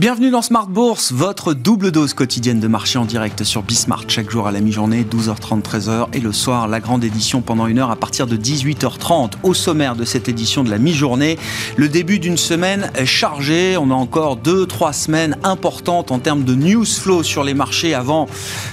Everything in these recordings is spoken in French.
Bienvenue dans Smart Bourse, votre double dose quotidienne de marché en direct sur Bismart, chaque jour à la mi-journée, 12h30, 13h, et le soir, la grande édition pendant une heure à partir de 18h30. Au sommaire de cette édition de la mi-journée, le début d'une semaine chargée. On a encore deux, trois semaines importantes en termes de news flow sur les marchés avant,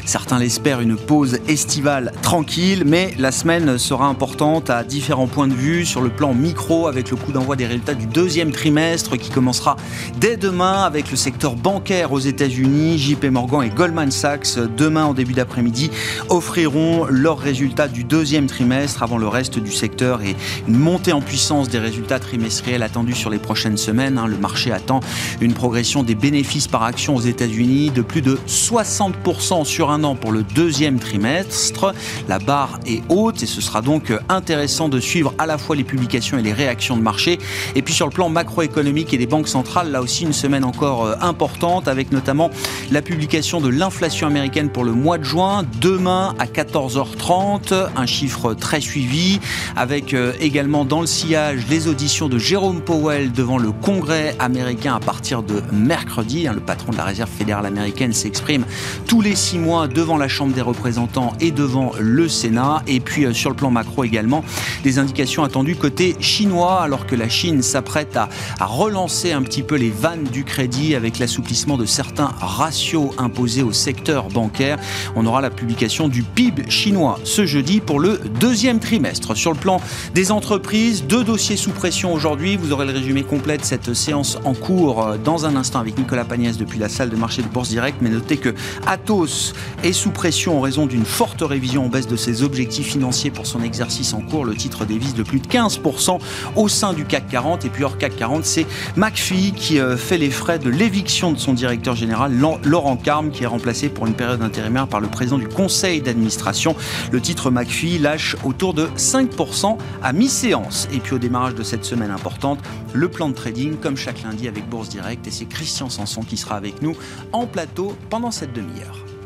certains l'espèrent, une pause estivale tranquille, mais la semaine sera importante à différents points de vue sur le plan micro avec le coup d'envoi des résultats du deuxième trimestre qui commencera dès demain avec le secteur bancaire aux États-Unis. JP Morgan et Goldman Sachs, demain en début d'après-midi, offriront leurs résultats du deuxième trimestre avant le reste du secteur et une montée en puissance des résultats trimestriels attendus sur les prochaines semaines. Hein. Le marché attend une progression des bénéfices par action aux États-Unis de plus de 60% sur un an pour le deuxième trimestre. La barre est haute et ce sera donc intéressant de suivre à la fois les publications et les réactions de marché. Et puis sur le plan macroéconomique et des banques centrales, là aussi une semaine encore importante avec notamment la publication de l'inflation américaine pour le mois de juin demain à 14h30, un chiffre très suivi avec euh, également dans le sillage les auditions de Jérôme Powell devant le Congrès américain à partir de mercredi. Hein, le patron de la Réserve fédérale américaine s'exprime tous les six mois devant la Chambre des représentants et devant le Sénat. Et puis euh, sur le plan macro également, des indications attendues côté chinois alors que la Chine s'apprête à relancer un petit peu les vannes du crédit avec l'assouplissement de certains ratios imposés au secteur bancaire. On aura la publication du PIB chinois ce jeudi pour le deuxième trimestre. Sur le plan des entreprises, deux dossiers sous pression aujourd'hui. Vous aurez le résumé complet de cette séance en cours euh, dans un instant avec Nicolas Pagnès depuis la salle de marché de Bourse Direct. Mais notez que Atos est sous pression en raison d'une forte révision en baisse de ses objectifs financiers pour son exercice en cours. Le titre dévise de plus de 15% au sein du CAC 40. Et puis hors CAC 40, c'est McPhee qui euh, fait les frais de l'éviction de son directeur général, Laurent Carme, qui est remplacé pour une période intérimaire par le président du conseil d'administration. Le titre McPhee lâche autour de 5% à mi-séance. Et puis au démarrage de cette semaine importante, le plan de trading, comme chaque lundi avec Bourse Direct. Et c'est Christian Sanson qui sera avec nous en plateau pendant cette demi-heure.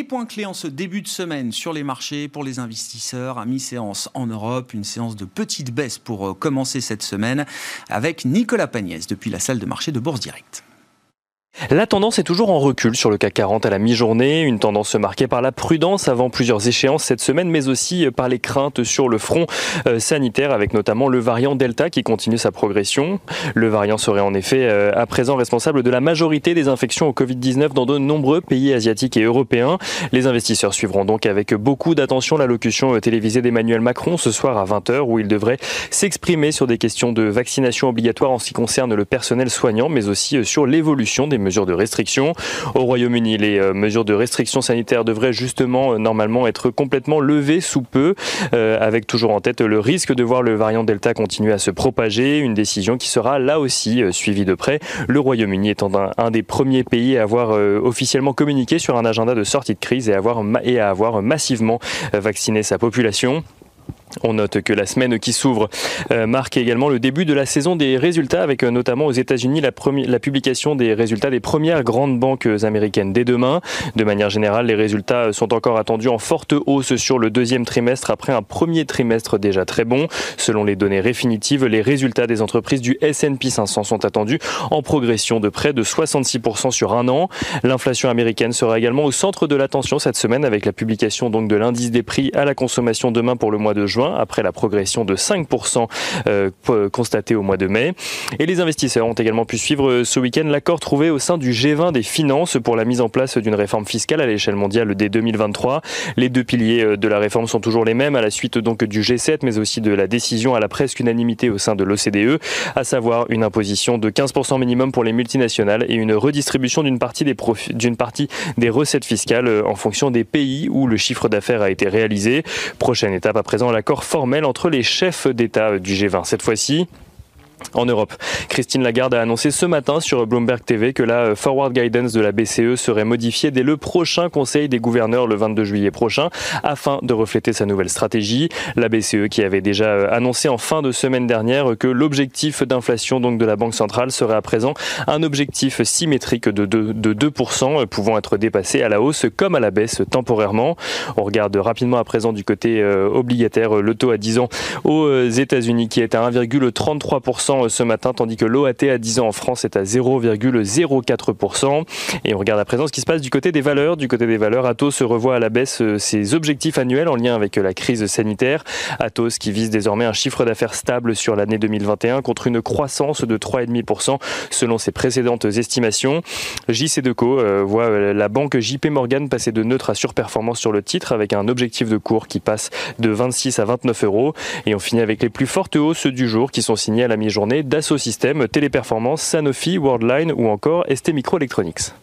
Les points clés en ce début de semaine sur les marchés pour les investisseurs à mi-séance en Europe, une séance de petite baisse pour euh, commencer cette semaine avec Nicolas Pagnès depuis la salle de marché de Bourse Direct. La tendance est toujours en recul sur le CAC 40 à la mi-journée, une tendance marquée par la prudence avant plusieurs échéances cette semaine, mais aussi par les craintes sur le front euh, sanitaire, avec notamment le variant Delta qui continue sa progression. Le variant serait en effet euh, à présent responsable de la majorité des infections au Covid-19 dans de nombreux pays asiatiques et européens. Les investisseurs suivront donc avec beaucoup d'attention l'allocution euh, télévisée d'Emmanuel Macron ce soir à 20h, où il devrait s'exprimer sur des questions de vaccination obligatoire en ce qui concerne le personnel soignant, mais aussi sur l'évolution des mesures de restriction. Au Royaume-Uni, les euh, mesures de restriction sanitaire devraient justement euh, normalement être complètement levées sous peu, euh, avec toujours en tête le risque de voir le variant Delta continuer à se propager, une décision qui sera là aussi suivie de près. Le Royaume-Uni étant un, des premiers pays à avoir officiellement communiqué sur un agenda de sortie de crise et, à avoir massivement vacciné sa population. On note que la semaine qui s'ouvre euh, marque également le début de la saison des résultats, avec euh, notamment aux États-Unis la, publication des résultats des premières grandes banques américaines dès demain. De manière générale, les résultats sont encore attendus en forte hausse sur le deuxième trimestre après un premier trimestre déjà très bon. Selon les données définitives, les résultats des entreprises du S&P 500 sont attendus en progression de près de 66% sur un an. L'inflation américaine sera également au centre de l'attention cette semaine avec la publication donc de l'indice des prix à la consommation demain pour le mois de juin après la progression de 5% euh, constatée au mois de mai. Et les investisseurs ont également pu suivre euh, ce week-end l'accord trouvé au sein du G20 des finances pour la mise en place d'une réforme fiscale à l'échelle mondiale dès 2023. Les deux piliers euh, de la réforme sont toujours les mêmes à la suite donc du G7 mais aussi de la décision à la presque unanimité au sein de l'OCDE, à savoir une imposition de 15% minimum pour les multinationales et une redistribution d'une partie des d'une partie des recettes fiscales en fonction des pays où le chiffre d'affaires a été réalisé. Prochaine étape à présent l'accord formel entre les chefs d'État du G20. Cette fois-ci, En Europe, Christine Lagarde a annoncé ce matin sur Bloomberg TV que la forward guidance de la BCE serait modifiée dès le prochain Conseil des gouverneurs le 22 juillet prochain afin de refléter sa nouvelle stratégie. La BCE qui avait déjà annoncé en fin de semaine dernière que l'objectif d'inflation donc de la Banque centrale serait à présent un objectif symétrique de 2%, de 2% pouvant être dépassé à la hausse comme à la baisse temporairement. On regarde rapidement à présent du côté euh, obligataire le taux à 10 ans aux États-Unis qui est à 1,33% ce matin, tandis que l'OAT à 10 ans en France est à 0,04%. Et on regarde à présent ce qui se passe du côté des valeurs. Du côté des valeurs, Atos se revoit à la baisse euh, ses objectifs annuels en lien avec la crise sanitaire. Atos qui vise désormais un chiffre d'affaires stable sur l'année 2021 contre une croissance de 3,5% selon ses précédentes estimations. JC Deco euh, voit euh, la banque JP Morgan passer de neutre à surperformance sur le titre avec un objectif de cours qui passe de 26 à 29 euros. Et on finit avec les plus fortes hausses du jour qui sont signées à la mi-journée journée Dassault Systèmes, Téléperformance, Sanofi, Worldline ou encore ST Microelectronics.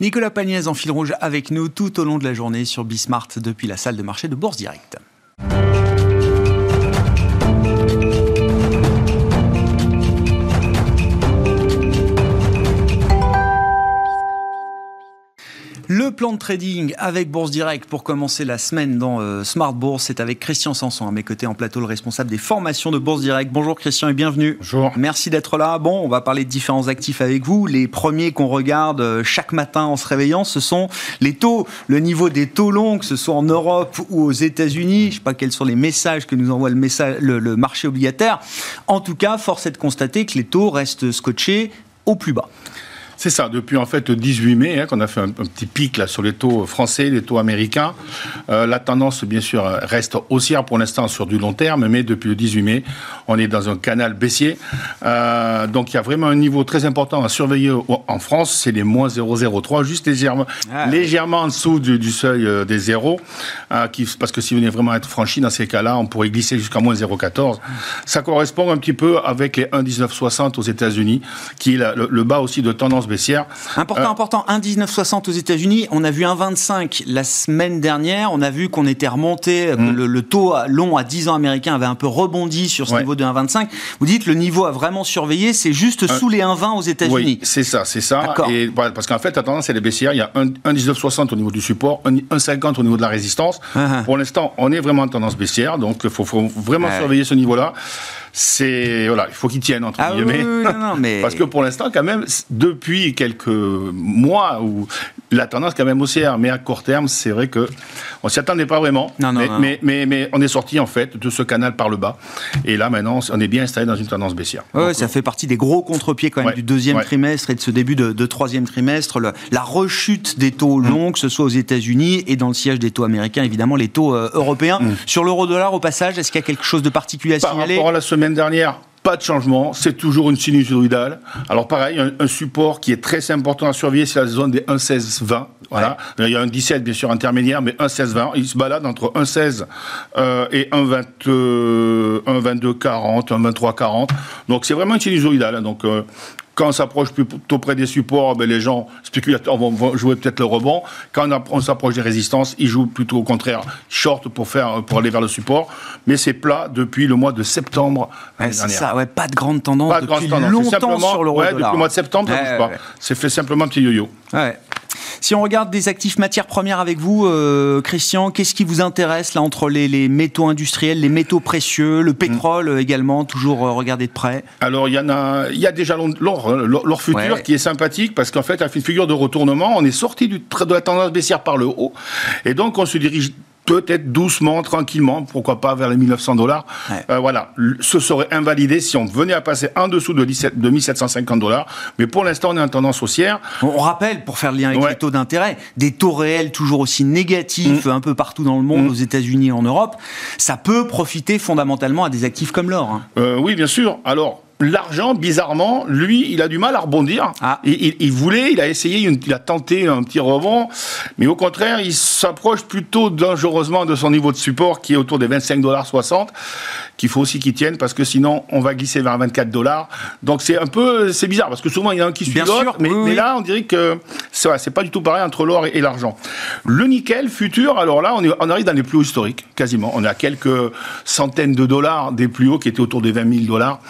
Nicolas Pagnès en fil rouge avec nous tout au long de la journée sur Bismart depuis la salle de marché de Bourse Directe. Le plan de trading avec Bourse Direct pour commencer la semaine dans euh, Smart Bourse, c'est avec Christian Sanson à mes côtés en plateau, le responsable des formations de Bourse Direct. Bonjour Christian et bienvenue. Bonjour. Merci d'être là. Bon, on va parler de différents actifs avec vous. Les premiers qu'on regarde euh, chaque matin en se réveillant, ce sont les taux, le niveau des taux longs, que ce soit en Europe ou aux États-Unis. Je ne sais pas quels sont les messages que nous envoie le, message, le marché obligataire. En tout cas, force est de constater que les taux restent scotchés au plus bas. C'est ça, depuis en fait 18 mai, hein, qu'on a fait un, petit pic là sur les taux français, les taux américains. Euh, la tendance, bien sûr, reste haussière pour l'instant sur du long terme, mais depuis le 18 mai, on est dans un canal baissier. Euh, donc il y a vraiment un niveau très important à surveiller en France, c'est les moins 0,03, juste légèrement, ah, légèrement en dessous du, seuil euh, des zéros, qui, parce que si vous venez vraiment être franchi dans ces cas-là, on pourrait glisser jusqu'à moins 0,14. Ça correspond un petit peu avec les 1,1960 aux États-Unis, qui est le, le bas aussi de tendance Important, euh, important. 1,1960 aux États-Unis. On a vu 1,25 la semaine dernière. On a vu qu'on était remonté. Mm. Le, taux long à 10 ans américain avait un peu rebondi sur ce niveau de 1,25. Vous dites le niveau a vraiment surveillé. C'est juste sous les 1,20 aux États-Unis. Oui, c'est ça, c'est ça. Et, parce qu'en fait, la tendance, elle est baissière. Il y a 1,1960 au niveau du support, 1,50 au niveau de la résistance. Uh-huh. Pour l'instant, on est vraiment en tendance baissière. Donc, il faut, vraiment surveiller ce niveau-là c'est voilà, il faut qu'ils tiennent entre ah guillemets. mais... Parce que pour l'instant, quand même, depuis quelques mois où la tendance quand même haussière, mais à court terme, c'est vrai que on s'y attendait pas vraiment. Non, non, mais, mais, mais, on est sorti en fait de ce canal par le bas, et là maintenant, on est bien installé dans une tendance baissière. Ouais, ça fait partie des gros contre-pieds quand même du deuxième trimestre et de ce début de, troisième trimestre, la rechute des taux mm. longs, que ce soit aux États-Unis et dans le siège des taux américains, évidemment les taux euh, européens. Mm. Sur l'euro-dollar, au passage, est-ce qu'il y a quelque chose de particulier à signaler? Par rapport à la semaine dernière, pas de changement, c'est toujours une sinusoïdale. Alors pareil, un, support qui est très important à surveiller, c'est la zone des 1,16-20. Voilà. Il y a un 17 bien sûr intermédiaire, mais 1,16-20. Il se balade entre 1,16 euh, et 1,22-40, 1,23-40. Donc c'est vraiment une sinusoïdale. Hein. Donc euh, quand on s'approche plutôt près des supports, ben les gens spéculateurs vont jouer peut-être le rebond. Quand on, s'approche des résistances, ils jouent plutôt au contraire short pour faire pour aller vers le support. Mais c'est plat depuis le mois de septembre. c'est ça, ouais, pas de grande tendance pas de depuis grande tendance. longtemps sur le ouais, depuis le mois de septembre, ça bouge pas. C'est fait simplement un petit yo-yo. Ouais. Si on regarde des actifs matières premières avec vous, euh, Christian, qu'est-ce qui vous intéresse là entre les, métaux industriels, les métaux précieux, le pétrole mm. également, toujours euh, regardé de près? Alors il y en a, il y a déjà l'or, hein, l'or futur qui est sympathique parce qu'en fait, il fait une figure de retournement. On est sorti de la tendance baissière par le haut et donc on se dirige peut-être doucement, tranquillement, pourquoi pas vers les 1900 dollars. Euh, voilà, ce serait invalidé si on venait à passer en dessous de, 17, de 1750 dollars. Mais pour l'instant, on est en tendance haussière. On rappelle, pour faire le lien avec les taux d'intérêt, des taux réels toujours aussi négatifs mm. un peu partout dans le monde, mm. aux États-Unis et en Europe, ça peut profiter fondamentalement à des actifs comme l'or. Hein. Euh, oui, bien sûr. Alors, l'argent, bizarrement, lui, il a du mal à rebondir. Ah. Il, il, voulait, il a essayé, il a tenté un petit rebond, mais au contraire, il s'approche plutôt dangereusement de son niveau de support qui est autour des 25 dollars 60, qu'il faut aussi qu'il tienne parce que sinon on va glisser vers 24 dollars. Donc c'est un peu, c'est bizarre parce que souvent il y en a un qui suit l'autre, mais, mais, là on dirait que c'est pas du tout pareil entre l'or et, et l'argent. Le nickel futur, alors là on, est, on arrive dans les plus hauts historiques, quasiment. On est à quelques centaines de dollars des plus hauts qui étaient autour des 20 000 dollars.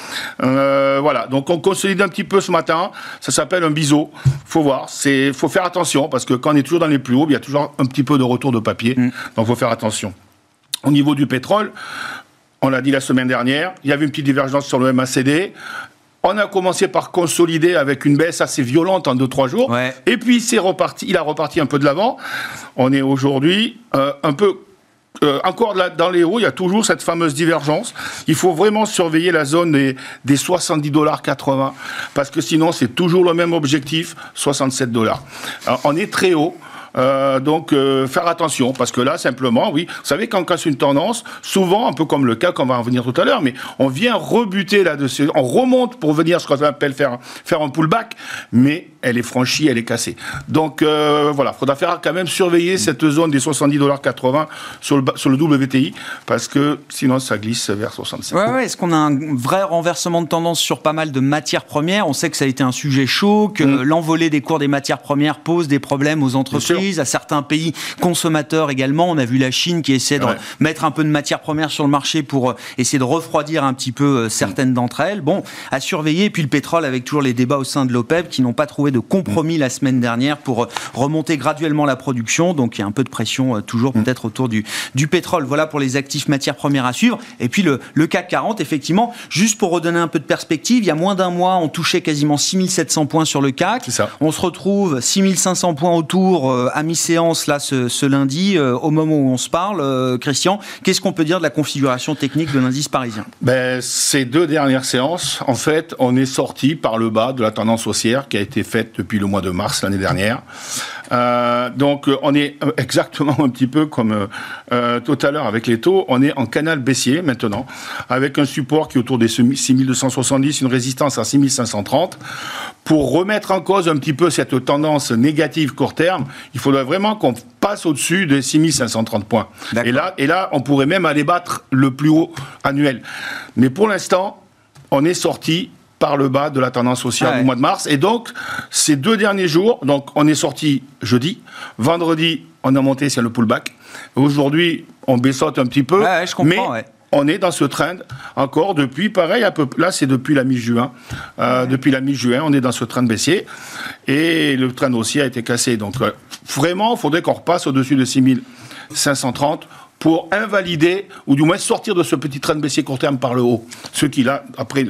Euh, voilà, donc on consolide un petit peu ce matin. Ça s'appelle un biseau. Faut voir, c'est, faut faire attention parce que quand on est toujours dans les plus hauts, il y a toujours un petit peu de retour de papier. Mm. Donc faut faire attention. Au niveau du pétrole, on l'a dit la semaine dernière, il y avait une petite divergence sur le MACD. On a commencé par consolider avec une baisse assez violente en 2-3 jours. Ouais. Et puis c'est reparti, il a reparti un peu de l'avant. On est aujourd'hui euh, un peu euh, encore là, dans les hauts, il y a toujours cette fameuse divergence. Il faut vraiment surveiller la zone des, des 70 dollars 80 parce que sinon c'est toujours le même objectif, 67 dollars. On est très haut. Euh, donc euh, faire attention parce que là simplement oui vous savez quand on casse une tendance souvent un peu comme le cas qu'on va en venir tout à l'heure mais on vient rebuter là-dessus on remonte pour venir ce qu'on appelle faire faire un pullback mais elle est franchie elle est cassée donc euh, voilà faudra faire quand même surveiller cette zone des 70 dollars 80 sur le sur le WTI parce que sinon ça glisse vers 67 ouais, ouais est-ce qu'on a un vrai renversement de tendance sur pas mal de matières premières? On sait que ça a été un sujet chaud que mmh. l'envolée des cours des matières premières pose des problèmes aux entreprises à certains pays consommateurs également. On a vu la Chine qui essaie de ouais. mettre un peu de matières premières sur le marché pour essayer de refroidir un petit peu certaines d'entre elles. Bon, à surveiller. Et puis le pétrole avec toujours les débats au sein de l'OPEP qui n'ont pas trouvé de compromis la semaine dernière pour remonter graduellement la production. Donc il y a un peu de pression toujours peut-être autour du, du pétrole. Voilà pour les actifs matières premières à suivre. Et puis le, le CAC 40, effectivement, juste pour redonner un peu de perspective, il y a moins d'un mois, on touchait quasiment 6700 points sur le CAC. On se retrouve 6500 points autour à mi-séance là ce, ce lundi, euh, au moment où on se parle. Euh, Christian, qu'est-ce qu'on peut dire de la configuration technique de l'indice parisien? Ben, Ces deux dernières séances, en fait, on est sorti par le bas de la tendance haussière qui a été faite depuis le mois de mars l'année dernière. Euh, donc on est exactement un petit peu comme euh, tout à l'heure avec les taux, on est en canal baissier maintenant, avec un support qui est autour des 6270, une résistance à 6530. Pour remettre en cause un petit peu cette tendance négative court terme, il faudrait vraiment qu'on passe au-dessus des 6530 points. Et là, et là, on pourrait même aller battre le plus haut annuel. Mais pour l'instant, on est sorti par le bas de la tendance haussière ouais. du mois de mars. Et donc, ces deux derniers jours, donc on est sorti jeudi, vendredi, on a monté sur le pullback. Aujourd'hui, on baissote un petit peu. Ouais, je comprends, mais on est dans ce trend encore depuis, pareil, à peu, là c'est depuis la mi-juin. Euh, depuis la mi-juin, on est dans ce trend baissier. Et le trend haussier a été cassé. Donc, euh, vraiment, il faudrait qu'on repasse au-dessus de 6530 pour invalider, ou du moins sortir de ce petit train baissier court terme par le haut. Ce qui, là, après,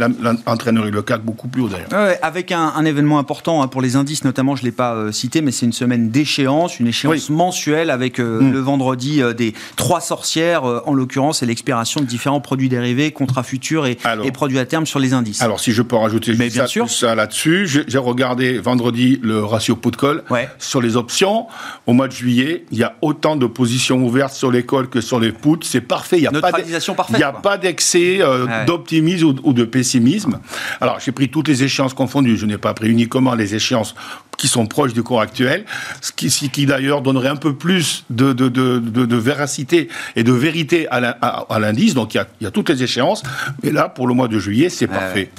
entraînerait le CAC beaucoup plus haut d'ailleurs. Ouais, avec un, un, événement important hein, pour les indices, notamment, je ne l'ai pas euh, cité, mais c'est une semaine d'échéance, une échéance oui. mensuelle avec euh, mmh. le vendredi euh, des trois sorcières, en l'occurrence, et l'expiration de différents produits dérivés, contrats futurs et, alors, et, produits à terme sur les indices. Alors, si je peux rajouter mais bien ça, sûr. ça là-dessus, j'ai regardé vendredi le ratio put-call ouais. sur les options. Au mois de juillet, il y a autant de positions ouvertes sur calls que sur les puts, c'est parfait. Il n'y a, a, pas d'excès euh, ouais. d'optimisme ou, ou, de pessimisme. Alors, j'ai pris toutes les échéances confondues. Je n'ai pas pris uniquement les échéances qui sont proches du cours actuel, ce qui, d'ailleurs donnerait un peu plus de, de, de, de, véracité et de vérité à l'indice. Donc, il y, a, il y, a, toutes les échéances. Mais là, pour le mois de juillet, c'est parfait.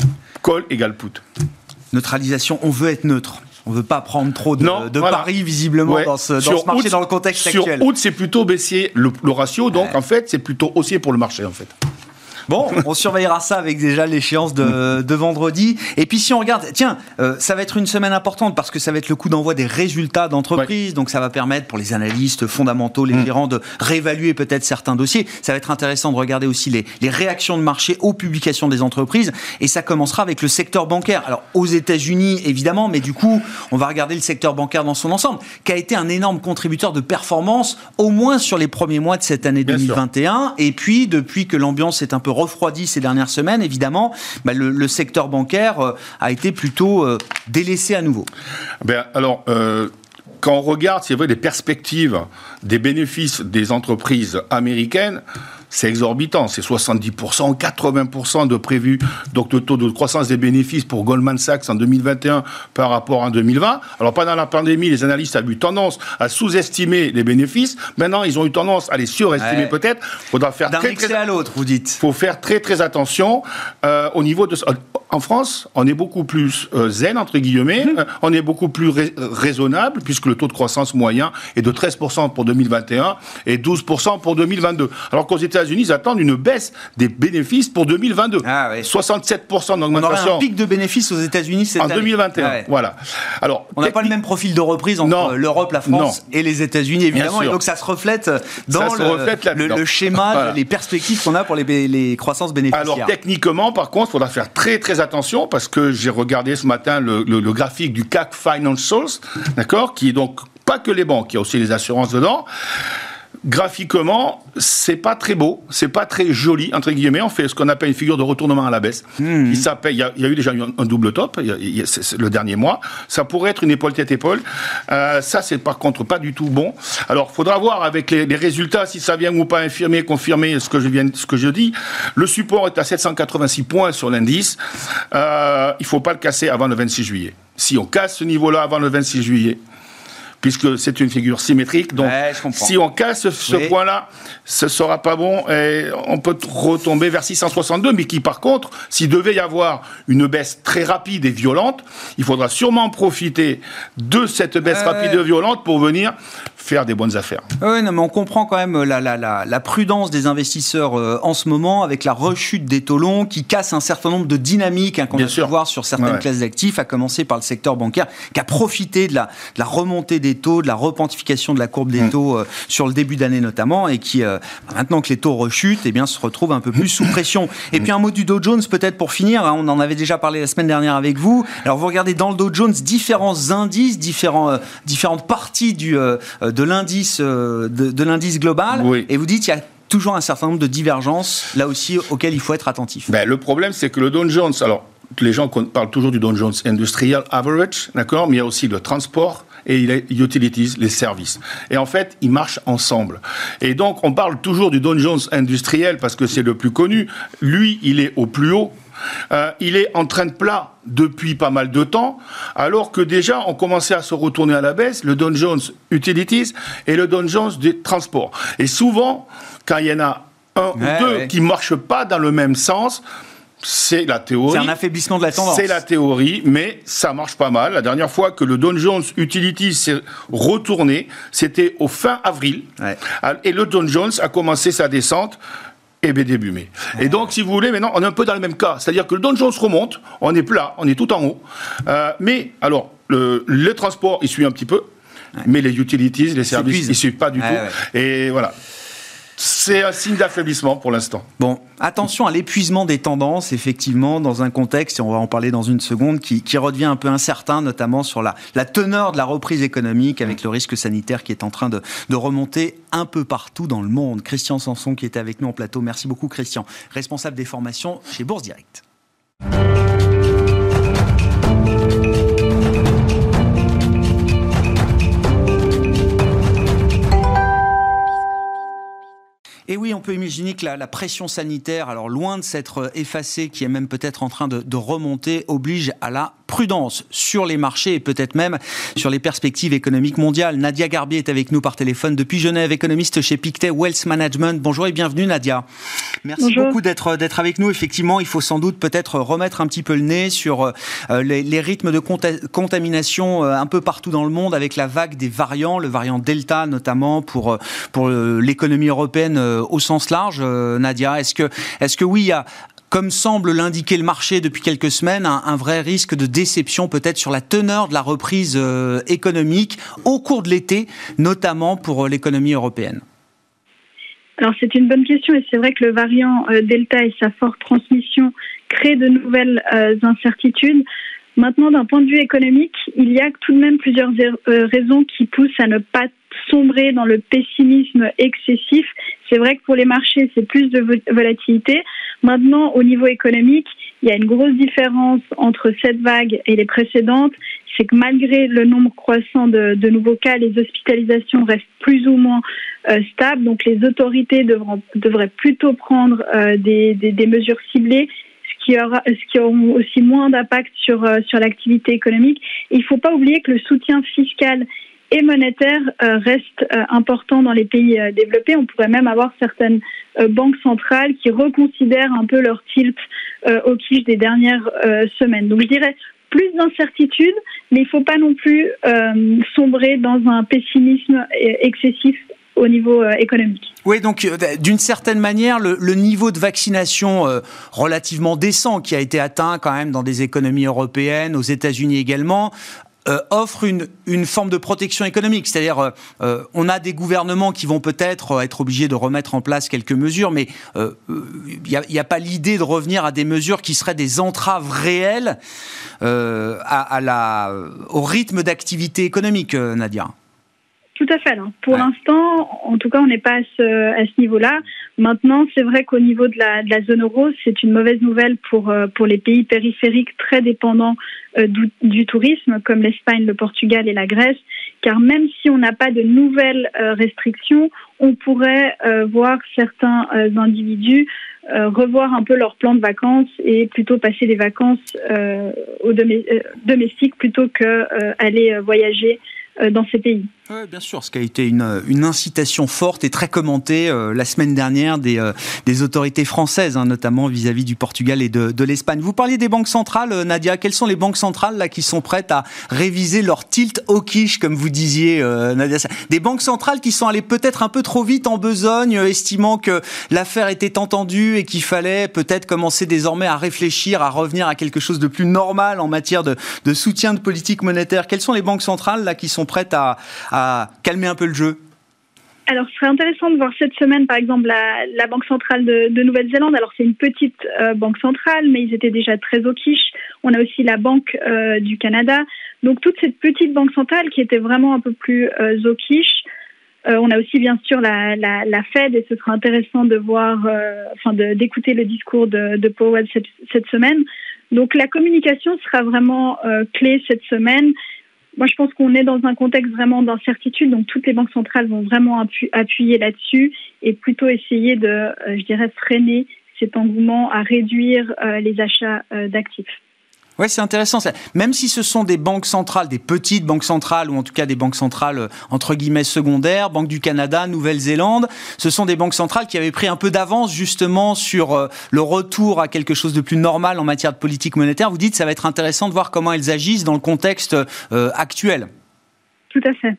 Call égale put. Neutralisation, on veut être neutre. On ne veut pas prendre trop de, non, de voilà. paris, visiblement, ouais. dans, ce, dans ce, marché, août, dans le contexte sur actuel. Sur août, c'est plutôt baisser le, le ratio. Donc, ouais. en fait, c'est plutôt haussier pour le marché, en fait. Bon, on surveillera ça avec déjà l'échéance de, de, vendredi. Et puis si on regarde, tiens, euh, ça va être une semaine importante parce que ça va être le coup d'envoi des résultats d'entreprise. Ouais. Donc ça va permettre pour les analystes fondamentaux, les gérants, de réévaluer peut-être certains dossiers. Ça va être intéressant de regarder aussi les, les, réactions de marché aux publications des entreprises. Et ça commencera avec le secteur bancaire. Alors aux États-Unis évidemment, mais du coup, on va regarder le secteur bancaire dans son ensemble, qui a été un énorme contributeur de performance, au moins sur les premiers mois de cette année Bien 2021. Sûr. Et puis depuis que l'ambiance est un peu refroidi ces dernières semaines, évidemment, bah, le, le, secteur bancaire euh, a été plutôt euh, délaissé à nouveau. Ben, alors, euh, quand on regarde, c'est vrai, les perspectives des bénéfices des entreprises américaines, c'est exorbitant. C'est 70%, 80% de prévu. Donc le taux de croissance des bénéfices pour Goldman Sachs en 2021 par rapport à 2020. Alors pendant la pandémie, les analystes avaient eu tendance à sous-estimer les bénéfices. Maintenant, ils ont eu tendance à les surestimer peut-être. Faudra faire D'un très, très à l'autre, vous dites. Faut faire très très attention euh, au niveau de. En France, on est beaucoup plus euh, zen entre guillemets. Mmh. on est beaucoup plus raisonnable puisque le taux de croissance moyen est de 13% pour 2021 et 12% pour 2022. Alors qu'aux États-Unis, attendent une baisse des bénéfices pour 2022. Ah, 67% d'augmentation. On aura un pic de bénéfices aux États-unis cette en 2021. Ah voilà. Alors, on n'a pas le même profil de reprise entre l'Europe, la France et les États-Unis évidemment, et donc ça se reflète dans le, schéma, les perspectives qu'on a pour les, les croissances bénéficiaires. Alors techniquement, par contre, il faudra faire très très attention parce que j'ai regardé ce matin le, le graphique du CAC Financials, d'accord, qui est donc pas que les banques, il y a aussi les assurances dedans graphiquement, c'est pas très beau, c'est pas très joli, entre guillemets. On fait ce qu'on appelle une figure de retournement à la baisse. Hmm. Il s'appelle, il, y, a, eu déjà un, double top, le dernier mois. Ça pourrait être une épaule tête épaule. Euh, ça, c'est par contre pas du tout bon. Alors, faudra voir avec les, résultats si ça vient ou pas infirmer, confirmer ce que je viens, ce que je dis. Le support est à 786 points sur l'indice. Euh, il faut pas le casser avant le 26 juillet. Si on casse ce niveau-là avant le 26 juillet, puisque c'est une figure symétrique. Donc, si on casse ce point-là, ce sera pas bon et on peut retomber vers 662, mais qui, par contre, s'il devait y avoir une baisse très rapide et violente, il faudra sûrement profiter de cette baisse rapide et violente pour venir faire des bonnes affaires. Oui, non, mais on comprend quand même la, la, la, prudence des investisseurs euh, en ce moment avec la rechute des taux longs qui casse un certain nombre de dynamiques hein, qu'on a pu voir sur certaines classes d'actifs, à commencer par le secteur bancaire qui a profité de la, de la remontée des taux, de la repentification de la courbe des mm. taux euh, sur le début d'année notamment et qui, euh, maintenant que les taux rechutent, eh bien, se retrouve un peu plus sous pression. Et puis un mot du Dow Jones peut-être pour finir, hein, on en avait déjà parlé la semaine dernière avec vous. Alors vous regardez dans le Dow Jones différents indices, différents, différentes parties du de l'indice euh, de, l'indice global et vous dites qu'il y a toujours un certain nombre de divergences là aussi auxquelles il faut être attentif. Ben, le problème c'est que le Dow Jones, alors les gens parlent toujours du Dow Jones Industrial Average, d'accord, mais il y a aussi le transport et il utilities, les services. Et en fait, ils marchent ensemble. Et donc, on parle toujours du Dow Jones industriel parce que c'est le plus connu. Lui, il est au plus haut euh, il est en train de plat depuis pas mal de temps, alors que déjà on commençait à se retourner à la baisse, le Dow Jones Utilities et le Dow Jones des transports. Et souvent, quand il y en a un ou deux qui ne marchent pas dans le même sens, c'est la théorie. C'est un affaiblissement de la tendance. C'est la théorie, mais ça marche pas mal. La dernière fois que le Dow Jones Utilities s'est retourné, c'était au fin avril. Et le Dow Jones a commencé sa descente et début mai. Et donc, si vous voulez, maintenant, on est un peu dans le même cas. C'est-à-dire que le Dow Jones remonte, on est plat, on est tout en haut. Euh, mais, alors, le, le, transport, il suit un petit peu, mais les utilities, les services, ils ne suivent pas du tout. Et voilà. C'est un signe d'affaiblissement pour l'instant. Bon, attention à l'épuisement des tendances, effectivement, dans un contexte, et on va en parler dans une seconde, qui, redevient un peu incertain, notamment sur la, teneur de la reprise économique avec le risque sanitaire qui est en train de, de remonter un peu partout dans le monde. Christian Sanson qui était avec nous en plateau. Merci beaucoup, Christian, responsable des formations chez Bourse Direct. Et oui, on peut imaginer que la, pression sanitaire, alors loin de s'être effacée, qui est même peut-être en train de, remonter, oblige à la prudence sur les marchés et peut-être même sur les perspectives économiques mondiales. Nadia Garbier est avec nous par téléphone depuis Genève, économiste chez Pictet Wealth Management. Bonjour et bienvenue Nadia. Merci beaucoup d'être d'être avec nous. Effectivement, il faut sans doute peut-être remettre un petit peu le nez sur euh, les, rythmes de contamination euh, un peu partout dans le monde avec la vague des variants, le variant Delta notamment pour euh, pour l'économie européenne au sens large. Nadia, est-ce que est-ce que oui, il y a comme semble l'indiquer le marché depuis quelques semaines, un, vrai risque de déception peut-être sur la teneur de la reprise euh, économique au cours de l'été, notamment pour euh, l'économie européenne alors c'est une bonne question et c'est vrai que le variant euh, Delta et sa forte transmission créent de nouvelles incertitudes. Maintenant, d'un point de vue économique, il y a tout de même plusieurs raisons qui poussent à ne pas sombrer dans le pessimisme excessif. C'est vrai que pour les marchés, c'est plus de volatilité. Maintenant, au niveau économique, il y a une grosse différence entre cette vague et les précédentes. C'est que malgré le nombre croissant de, nouveaux cas, les hospitalisations restent plus ou moins euh, stables. Donc les autorités devront, devraient plutôt prendre euh, des, des, mesures ciblées qui, aura, ce qui auront aussi moins d'impact sur, euh, sur l'activité économique. il ne faut pas oublier que le soutien fiscal et monétaire euh, reste euh, important dans les pays euh, développés. On pourrait même avoir certaines banques centrales qui reconsidèrent un peu leur tilt au quiche des dernières semaines. Donc je dirais plus d'incertitude, mais il ne faut pas non plus sombrer dans un pessimisme excessif au niveau économique. Oui, donc d'une certaine manière, le, niveau de vaccination relativement décent qui a été atteint quand même dans des économies européennes, aux États-Unis également, euh, offre une, une, forme de protection économique. C'est-à-dire, euh, euh, on a des gouvernements qui vont peut-être être obligés de remettre en place quelques mesures, mais il n'y a, pas l'idée de revenir à des mesures qui seraient des entraves réelles à, la, au rythme d'activité économique, Nadia. Tout à fait. Pour l'instant, en tout cas, on n'est pas à ce, à ce niveau-là. Maintenant, c'est vrai qu'au niveau de la, de la, zone euro, c'est une mauvaise nouvelle pour, euh, pour les pays périphériques très dépendants euh, du, du, tourisme, comme l'Espagne, le Portugal et la Grèce, car même si on n'a pas de nouvelles euh, restrictions, on pourrait voir certains individus revoir un peu leur plan de vacances et plutôt passer des vacances au domestique plutôt que aller voyager dans ces pays. Oui, bien sûr, ce qui a été une, une incitation forte et très commentée euh, la semaine dernière des, euh, des autorités françaises, hein, notamment vis-à-vis du Portugal et de, de l'Espagne. Vous parliez des banques centrales, euh, Nadia. Quelles sont les banques centrales là qui sont prêtes à réviser leur tilt au quiche, comme vous disiez, Nadia Des banques centrales qui sont allées peut-être un peu trop vite en besogne, estimant que l'affaire était entendue et qu'il fallait peut-être commencer désormais à réfléchir, à revenir à quelque chose de plus normal en matière de, de soutien de politique monétaire. Quelles sont les banques centrales là qui sont prêtes à calmer un peu le jeu alors, ce serait intéressant de voir cette semaine, par exemple, la, Banque centrale de, Nouvelle-Zélande. Alors, c'est une petite euh, banque centrale, mais ils étaient déjà très au quiche. On a aussi la Banque euh, du Canada. Donc, toute cette petite banque centrale qui était vraiment un peu plus euh, au quiche. on a aussi, bien sûr, la, Fed, et ce sera intéressant de voir, enfin, d'écouter le discours de, Powell cette, semaine. Donc, la communication sera vraiment clé cette semaine. Moi, je pense qu'on est dans un contexte vraiment d'incertitude, donc toutes les banques centrales vont vraiment appuyer là-dessus et plutôt essayer de, euh, je dirais, freiner cet engouement à réduire euh, les achats euh, d'actifs. Oui, c'est intéressant. Même si ce sont des banques centrales, des petites banques centrales, ou en tout cas des banques centrales euh, entre guillemets secondaires, Banque du Canada, Nouvelle-Zélande, ce sont des banques centrales qui avaient pris un peu d'avance justement sur euh, le retour à quelque chose de plus normal en matière de politique monétaire. Vous dites que ça va être intéressant de voir comment elles agissent dans le contexte euh, actuel. Tout à fait.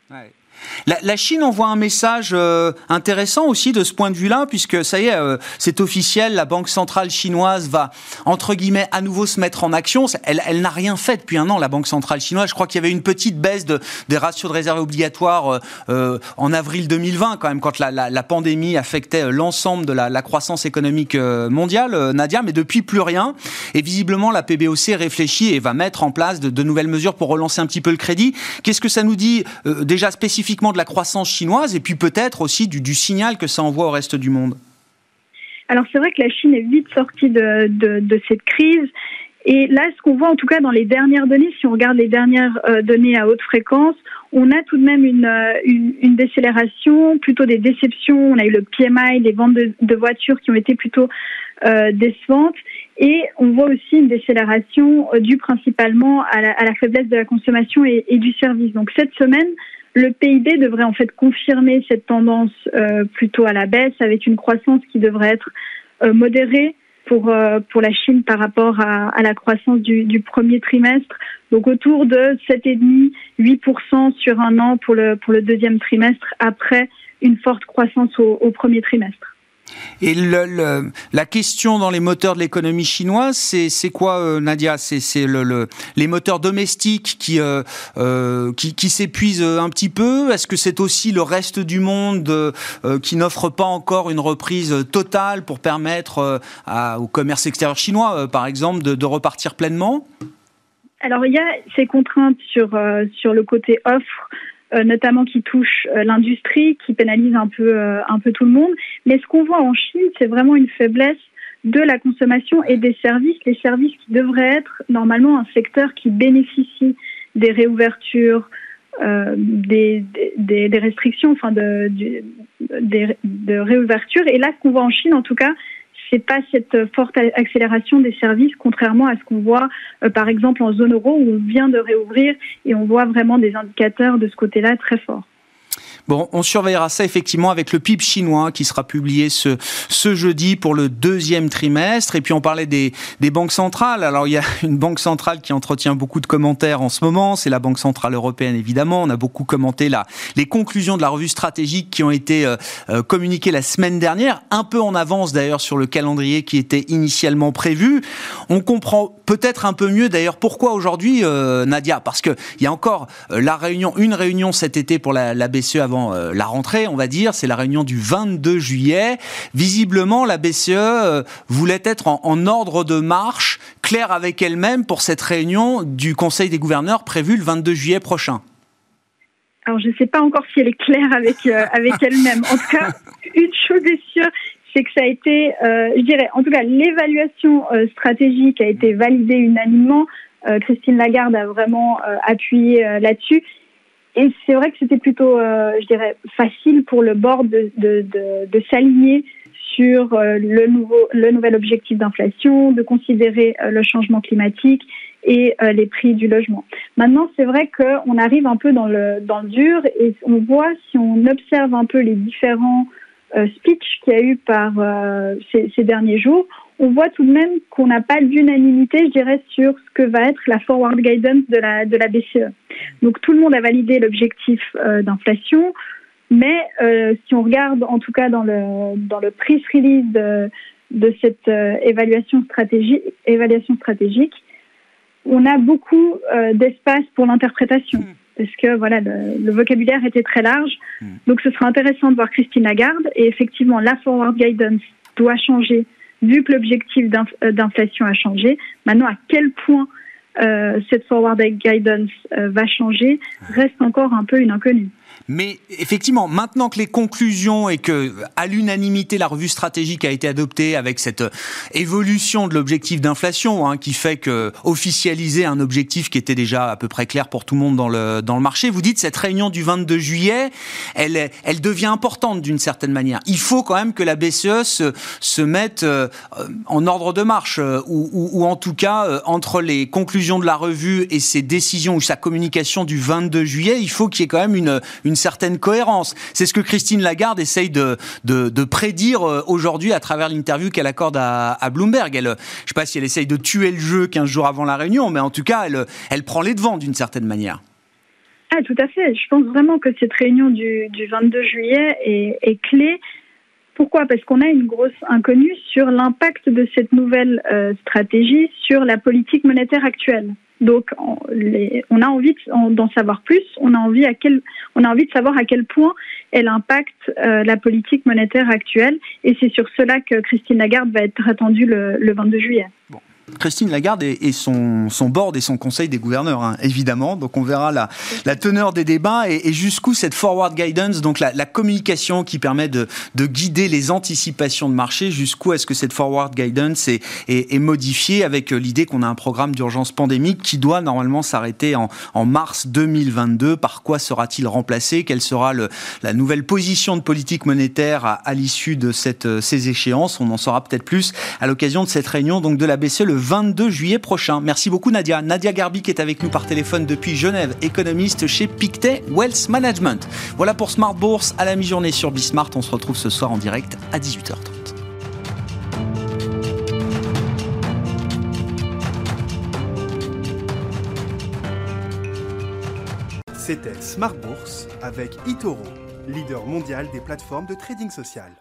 La, Chine envoie un message euh, intéressant aussi de ce point de vue-là, puisque ça y est, euh, c'est officiel, la Banque centrale chinoise va, entre guillemets, à nouveau se mettre en action. Elle, n'a rien fait depuis un an, la Banque centrale chinoise. Je crois qu'il y avait une petite baisse de, des ratios de réserve obligatoires euh, en avril 2020, quand même, quand la, pandémie affectait l'ensemble de la, croissance économique mondiale, Nadia, mais depuis plus rien. Et visiblement, la PBOC réfléchit et va mettre en place de, de nouvelles mesures pour relancer un petit peu le crédit. Qu'est-ce que ça nous dit déjà spécifiquement de la croissance chinoise et puis peut-être aussi du, signal que ça envoie au reste du monde Alors c'est vrai que la Chine est vite sortie de, cette crise. Et là, ce qu'on voit en tout cas dans les dernières données, si on regarde les dernières euh, données à haute fréquence, on a tout de même une, euh, une, décélération, plutôt des déceptions. On a eu le PMI, les ventes de, voitures qui ont été plutôt euh, décevantes. Et on voit aussi une décélération due principalement à la, faiblesse de la consommation et, du service. Donc cette semaine, le PIB devrait en fait confirmer cette tendance euh, plutôt à la baisse, avec une croissance qui devrait être euh, modérée pour euh, pour la Chine par rapport à, la croissance du, premier trimestre. Donc autour de 7,5-8% sur un an pour le pour le deuxième trimestre après une forte croissance au premier trimestre. Et la question dans les moteurs de l'économie chinoise, c'est quoi, euh, Nadia? C'est le, les moteurs domestiques qui, euh, euh, s'épuisent un petit peu? Est-ce que c'est aussi le reste du monde qui n'offre pas encore une reprise totale pour permettre au commerce extérieur chinois, par exemple, de, repartir pleinement? Alors, il y a ces contraintes sur le côté offre notamment qui touchent l'industrie, qui pénalisent un peu, un peu tout le monde. Mais ce qu'on voit en Chine, c'est vraiment une faiblesse de la consommation et des services, les services qui devraient être normalement un secteur qui bénéficie des réouvertures, euh, des, des, des, restrictions, enfin de, de, de réouverture. Et là, ce qu'on voit en Chine, en tout cas, c'est pas cette forte accélération des services, contrairement à ce qu'on voit, euh, par exemple, en zone euro où on vient de réouvrir et on voit vraiment des indicateurs de ce côté-là très forts. Bon, on surveillera ça effectivement avec le PIB chinois qui sera publié ce, jeudi pour le deuxième trimestre. Et puis on parlait des, banques centrales. Alors il y a une banque centrale qui entretient beaucoup de commentaires en ce moment. C'est la Banque centrale européenne évidemment. On a beaucoup commenté là les conclusions de la revue stratégique qui ont été euh, euh, communiquées la semaine dernière, un peu en avance d'ailleurs sur le calendrier qui était initialement prévu. On comprend peut-être un peu mieux d'ailleurs pourquoi aujourd'hui euh, Nadia, parce que il y a encore la réunion, une réunion cet été pour la, la BCE avant euh, la rentrée, on va dire. C'est la réunion du 22 juillet. Visiblement, la BCE euh, voulait être en, ordre de marche, claire avec elle-même pour cette réunion du Conseil des gouverneurs prévue le 22 juillet prochain. Alors, je ne sais pas encore si elle est claire avec, euh, avec elle-même. En tout cas, une chose est sûre, c'est que ça a été, je dirais, en tout cas, l'évaluation stratégique a été validée unanimement. Christine Lagarde a vraiment appuyé là-dessus. Et c'est vrai que c'était plutôt, euh, je dirais, facile pour le board de, de, de, de s'aligner sur euh, le, nouveau, le nouvel objectif d'inflation, de considérer euh, le changement climatique et les prix du logement. Maintenant, c'est vrai qu'on arrive un peu dans le, dans le dur et on voit, si on observe un peu les différents speeches qu'il y a eu par ces, ces derniers jours, on voit tout de même qu'on n'a pas d'unanimité, je dirais, sur ce que va être la forward guidance de la, de la BCE. Donc tout le monde a validé l'objectif euh, d'inflation, mais euh, si on regarde en tout cas dans le, dans le press release de, de cette euh, évaluation, stratégique, évaluation stratégique, on a beaucoup d'espace pour l'interprétation. Hmm. Parce que voilà, le, le, vocabulaire était très large. Hmm. Donc ce sera intéressant de voir Christine Lagarde. Et effectivement, la forward guidance doit changer vu que l'objectif euh, d'inflation a changé, maintenant à quel point euh, cette forward guidance euh, va changer reste encore un peu une inconnue. Mais effectivement, maintenant que les conclusions et que, à l'unanimité, la revue stratégique a été adoptée avec cette euh, évolution de l'objectif d'inflation, hein, qui fait que officialiser un objectif qui était déjà à peu près clair pour tout le monde dans le dans le marché, vous dites cette réunion du 22 juillet, elle elle devient importante d'une certaine manière. Il faut quand même que la BCE se se mette euh, en ordre de marche, euh, ou, ou, ou en tout cas entre les conclusions de la revue et ses décisions ou sa communication du 22 juillet, il faut qu'il y ait quand même une une certaine cohérence. C'est ce que Christine Lagarde essaye de, de, prédire euh, aujourd'hui à travers l'interview qu'elle accorde à, Bloomberg. Elle, je ne sais pas si elle essaye de tuer le jeu 15 jours avant la réunion, mais en tout cas, elle, elle prend les devants d'une certaine manière. Ah, tout à fait. Je pense vraiment que cette réunion du, du 22 juillet est, est clé. Pourquoi? Parce qu'on a une grosse inconnue sur l'impact de cette nouvelle euh, stratégie sur la politique monétaire actuelle. Donc, on, a envie d'en savoir plus. On a envie à quel, on a envie de savoir à quel point elle impacte euh, la politique monétaire actuelle. Et c'est sur cela que Christine Lagarde va être attendue le, le 22 juillet. Christine Lagarde et, son, son, board et son conseil des gouverneurs, hein, évidemment. Donc on verra la, teneur des débats et, jusqu'où cette forward guidance, donc la, communication qui permet de, de, guider les anticipations de marché, jusqu'où est-ce que cette forward guidance est, est, modifiée avec l'idée qu'on a un programme d'urgence pandémique qui doit normalement s'arrêter en, mars 2022. Par quoi sera-t-il remplacé? Quelle sera le, la nouvelle position de politique monétaire à, l'issue de euh, ces échéances? On en saura peut-être plus à l'occasion de cette réunion donc de la BCE le 22 juillet prochain. Merci beaucoup Nadia. Nadia Garbi qui est avec nous par téléphone depuis Genève, économiste chez Pictet Wealth Management. Voilà pour Smart Bourse à la mi-journée sur Bismart. On se retrouve ce soir en direct à 18h30. C'était Smart Bourse avec Itoro, leader mondial des plateformes de trading social.